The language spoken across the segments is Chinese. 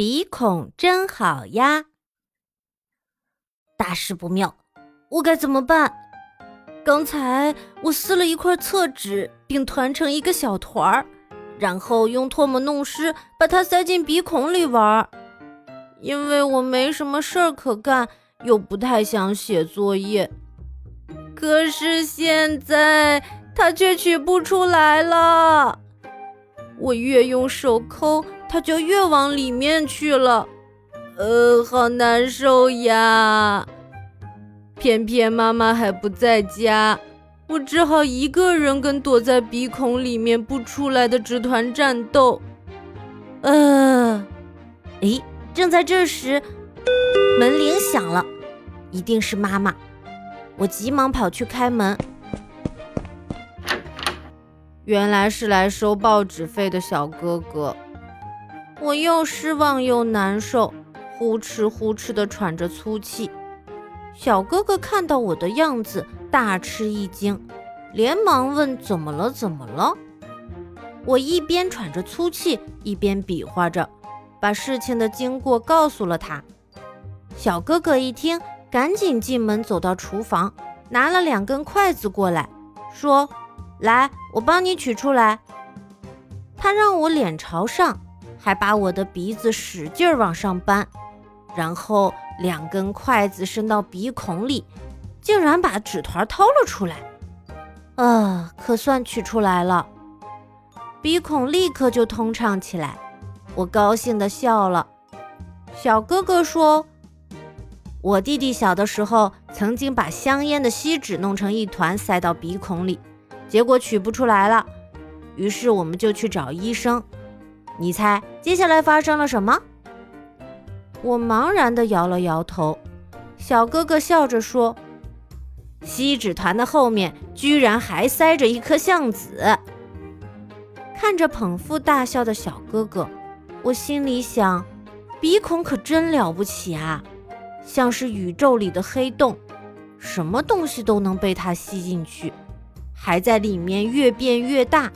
鼻孔真好呀！大事不妙，我该怎么办？刚才我撕了一块厕纸，并团成一个小团儿，然后用唾沫弄湿，把它塞进鼻孔里玩。因为我没什么事儿可干，又不太想写作业。可是现在它却取不出来了。我越用手抠，它就越往里面去了。呃，好难受呀！偏偏妈妈还不在家，我只好一个人跟躲在鼻孔里面不出来的纸团战斗。呃，诶，正在这时，门铃响了，一定是妈妈。我急忙跑去开门，原来是来收报纸费的小哥哥。我又失望又难受，呼哧呼哧地喘着粗气。小哥哥看到我的样子，大吃一惊，连忙问：“怎么了？怎么了？”我一边喘着粗气，一边比划着，把事情的经过告诉了他。小哥哥一听，赶紧进门，走到厨房，拿了两根筷子过来，说：“来，我帮你取出来。”他让我脸朝上，还把我的鼻子使劲往上搬，然后。两根筷子伸到鼻孔里，竟然把纸团掏了出来。啊，可算取出来了，鼻孔立刻就通畅起来。我高兴地笑了。小哥哥说：“我弟弟小的时候曾经把香烟的锡纸弄成一团塞到鼻孔里，结果取不出来了。于是我们就去找医生。你猜接下来发生了什么？”我茫然地摇了摇头，小哥哥笑着说：“锡纸团的后面居然还塞着一颗橡子。”看着捧腹大笑的小哥哥，我心里想：鼻孔可真了不起啊，像是宇宙里的黑洞，什么东西都能被它吸进去，还在里面越变越大。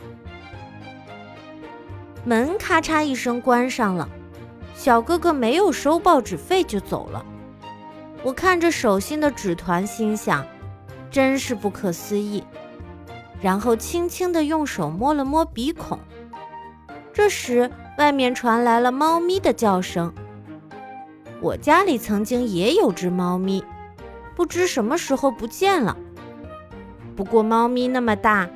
门咔嚓一声关上了。小哥哥没有收报纸费就走了，我看着手心的纸团，心想，真是不可思议。然后轻轻地用手摸了摸鼻孔。这时，外面传来了猫咪的叫声。我家里曾经也有只猫咪，不知什么时候不见了。不过猫咪那么大，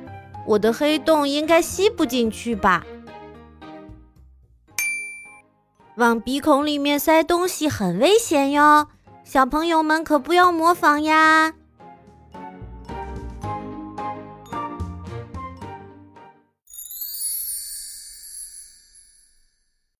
我的黑洞应该吸不进去吧。往鼻孔里面塞东西很危险哟，小朋友们可不要模仿呀。